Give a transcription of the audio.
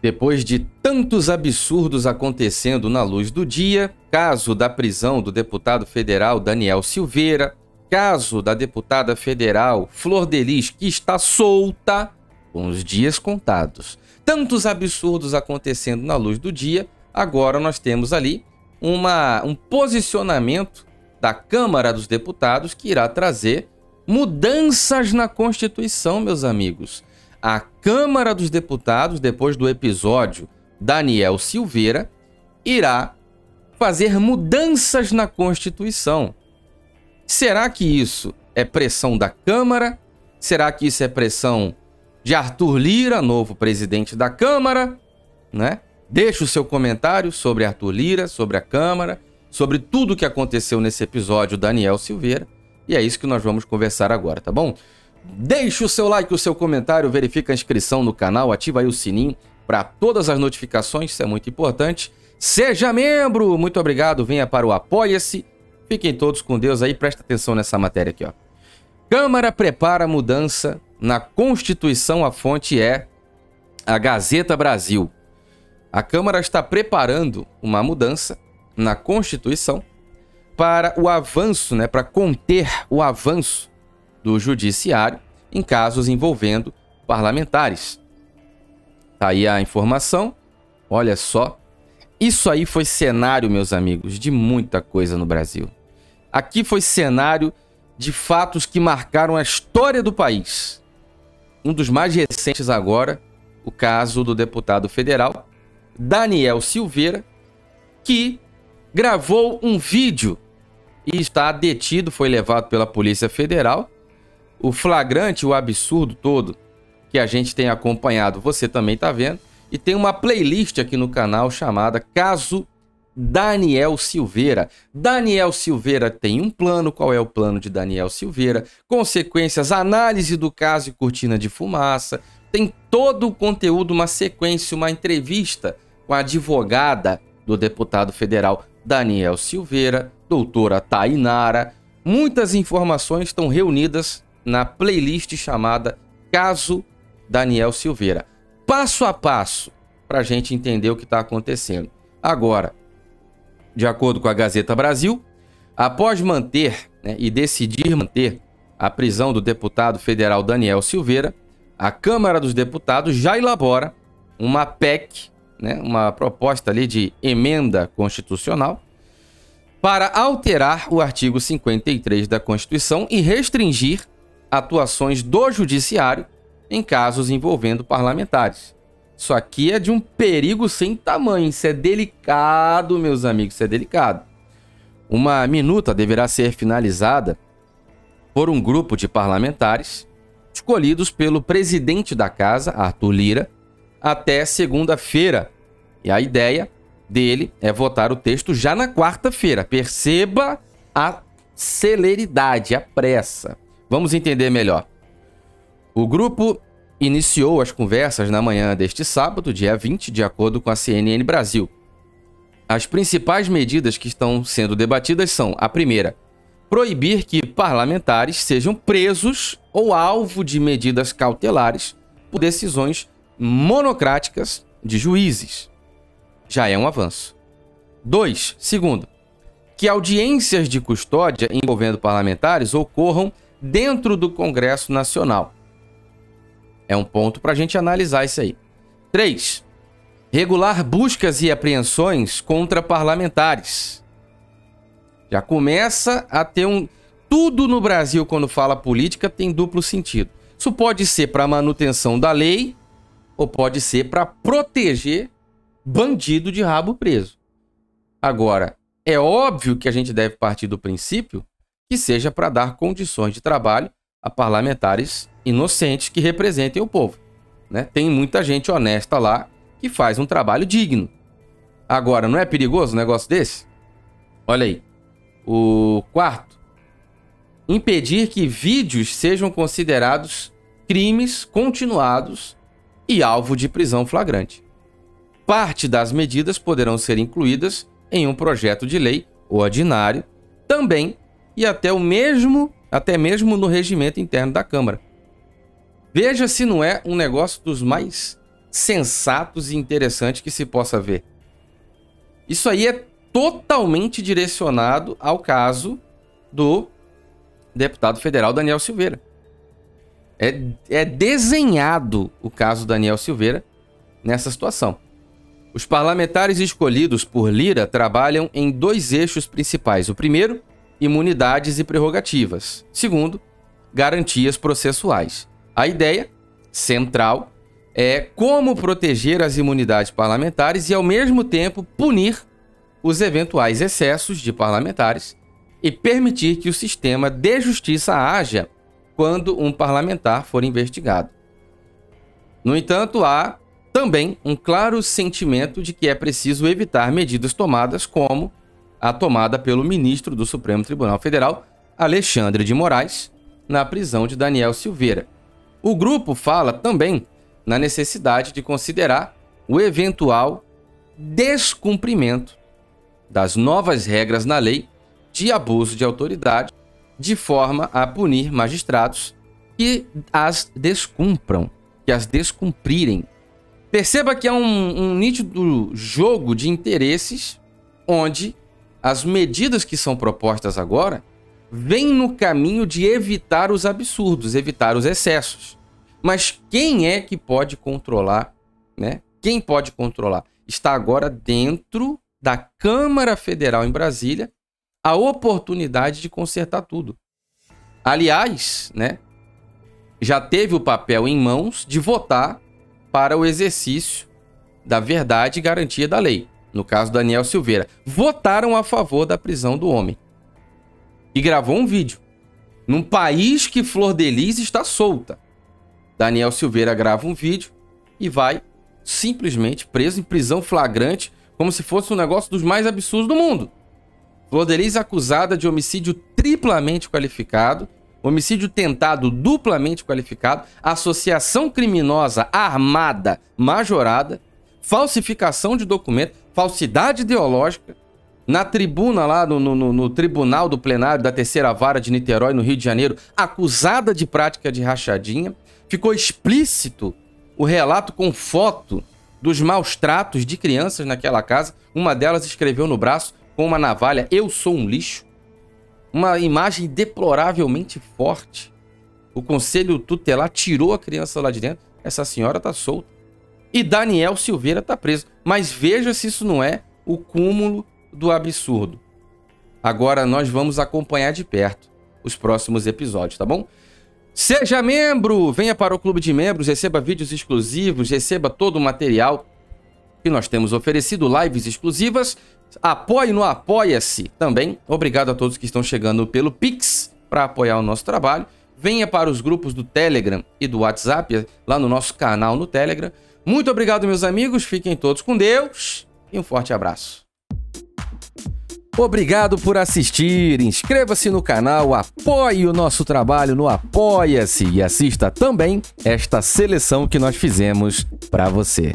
Depois de tantos absurdos acontecendo na luz do dia, caso da prisão do deputado federal Daniel Silveira, caso da deputada federal Flor Delis, que está solta, com os dias contados. Tantos absurdos acontecendo na luz do dia, agora nós temos ali uma, um posicionamento da Câmara dos Deputados que irá trazer mudanças na Constituição, meus amigos. A Câmara dos Deputados, depois do episódio Daniel Silveira, irá fazer mudanças na Constituição. Será que isso é pressão da Câmara? Será que isso é pressão de Arthur Lira, novo presidente da Câmara? Né? Deixe o seu comentário sobre Arthur Lira, sobre a Câmara, sobre tudo o que aconteceu nesse episódio Daniel Silveira. E é isso que nós vamos conversar agora, tá bom? Deixe o seu like, o seu comentário, verifica a inscrição no canal, ativa aí o sininho para todas as notificações, isso é muito importante. Seja membro! Muito obrigado, venha para o Apoia-se. Fiquem todos com Deus aí, presta atenção nessa matéria aqui, ó. Câmara prepara mudança na Constituição, a fonte é a Gazeta Brasil. A Câmara está preparando uma mudança na Constituição para o avanço, né, para conter o avanço do judiciário em casos envolvendo parlamentares. Tá aí a informação. Olha só. Isso aí foi cenário, meus amigos, de muita coisa no Brasil. Aqui foi cenário de fatos que marcaram a história do país. Um dos mais recentes agora, o caso do deputado federal Daniel Silveira, que gravou um vídeo e está detido, foi levado pela Polícia Federal. O flagrante, o absurdo todo que a gente tem acompanhado, você também está vendo. E tem uma playlist aqui no canal chamada Caso Daniel Silveira. Daniel Silveira tem um plano. Qual é o plano de Daniel Silveira? Consequências, análise do caso e cortina de fumaça. Tem todo o conteúdo, uma sequência, uma entrevista com a advogada do deputado federal Daniel Silveira, doutora Tainara. Muitas informações estão reunidas na playlist chamada Caso Daniel Silveira. Passo a passo para a gente entender o que está acontecendo. Agora, de acordo com a Gazeta Brasil, após manter né, e decidir manter a prisão do deputado federal Daniel Silveira, a Câmara dos Deputados já elabora uma PEC né, uma proposta ali de emenda constitucional para alterar o artigo 53 da Constituição e restringir atuações do judiciário em casos envolvendo parlamentares. Isso aqui é de um perigo sem tamanho, isso é delicado, meus amigos, isso é delicado. Uma minuta deverá ser finalizada por um grupo de parlamentares escolhidos pelo presidente da casa, Arthur Lira, até segunda-feira. E a ideia dele é votar o texto já na quarta-feira. Perceba a celeridade, a pressa. Vamos entender melhor. O grupo iniciou as conversas na manhã deste sábado, dia 20, de acordo com a CNN Brasil. As principais medidas que estão sendo debatidas são: a primeira, proibir que parlamentares sejam presos ou alvo de medidas cautelares por decisões monocráticas de juízes. Já é um avanço. 2. Segundo, que audiências de custódia envolvendo parlamentares ocorram dentro do Congresso Nacional. É um ponto para a gente analisar isso aí. 3. Regular buscas e apreensões contra parlamentares. Já começa a ter um. Tudo no Brasil, quando fala política, tem duplo sentido. Isso pode ser para manutenção da lei ou pode ser para proteger bandido de rabo preso. Agora, é óbvio que a gente deve partir do princípio que seja para dar condições de trabalho a parlamentares inocentes que representem o povo. Né? Tem muita gente honesta lá que faz um trabalho digno. Agora, não é perigoso um negócio desse? Olha aí. O quarto, impedir que vídeos sejam considerados crimes continuados e alvo de prisão flagrante. Parte das medidas poderão ser incluídas em um projeto de lei ordinário, também e até o mesmo, até mesmo no regimento interno da Câmara. Veja se não é um negócio dos mais sensatos e interessantes que se possa ver. Isso aí é totalmente direcionado ao caso do deputado federal Daniel Silveira. É, é desenhado o caso Daniel Silveira nessa situação. Os parlamentares escolhidos por Lira trabalham em dois eixos principais. O primeiro, imunidades e prerrogativas. Segundo, garantias processuais. A ideia central é como proteger as imunidades parlamentares e, ao mesmo tempo, punir os eventuais excessos de parlamentares e permitir que o sistema de justiça haja quando um parlamentar for investigado. No entanto, há também um claro sentimento de que é preciso evitar medidas tomadas como a tomada pelo ministro do Supremo Tribunal Federal, Alexandre de Moraes, na prisão de Daniel Silveira. O grupo fala também na necessidade de considerar o eventual descumprimento das novas regras na lei de abuso de autoridade, de forma a punir magistrados que as descumpram, que as descumprirem. Perceba que é um, um nítido jogo de interesses onde as medidas que são propostas agora vêm no caminho de evitar os absurdos, evitar os excessos. Mas quem é que pode controlar, né? Quem pode controlar? Está agora dentro da Câmara Federal em Brasília a oportunidade de consertar tudo. Aliás, né, já teve o papel em mãos de votar para o exercício da verdade e garantia da lei. No caso Daniel Silveira, votaram a favor da prisão do homem. E gravou um vídeo. Num país que Flor de Lis está solta. Daniel Silveira grava um vídeo e vai simplesmente preso em prisão flagrante, como se fosse um negócio dos mais absurdos do mundo. Flor de Lis acusada de homicídio triplamente qualificado, homicídio tentado duplamente qualificado, associação criminosa armada majorada, falsificação de documento, falsidade ideológica. Na tribuna lá, no, no, no, tribunal do plenário da terceira vara de Niterói, no Rio de Janeiro, acusada de prática de rachadinha. Ficou explícito o relato com foto dos maus tratos de crianças naquela casa. Uma delas escreveu no braço com uma navalha: Eu sou um lixo. Uma imagem deploravelmente forte. O conselho tutelar tirou a criança lá de dentro. Essa senhora tá solta. E Daniel Silveira tá preso. Mas veja se isso não é o cúmulo do absurdo. Agora nós vamos acompanhar de perto os próximos episódios, tá bom? Seja membro! Venha para o clube de membros, receba vídeos exclusivos, receba todo o material que nós temos oferecido, lives exclusivas Apoie no Apoia-se também. Obrigado a todos que estão chegando pelo Pix para apoiar o nosso trabalho. Venha para os grupos do Telegram e do WhatsApp, lá no nosso canal no Telegram. Muito obrigado, meus amigos. Fiquem todos com Deus e um forte abraço. Obrigado por assistir. Inscreva-se no canal, apoie o nosso trabalho no Apoia-se e assista também esta seleção que nós fizemos para você.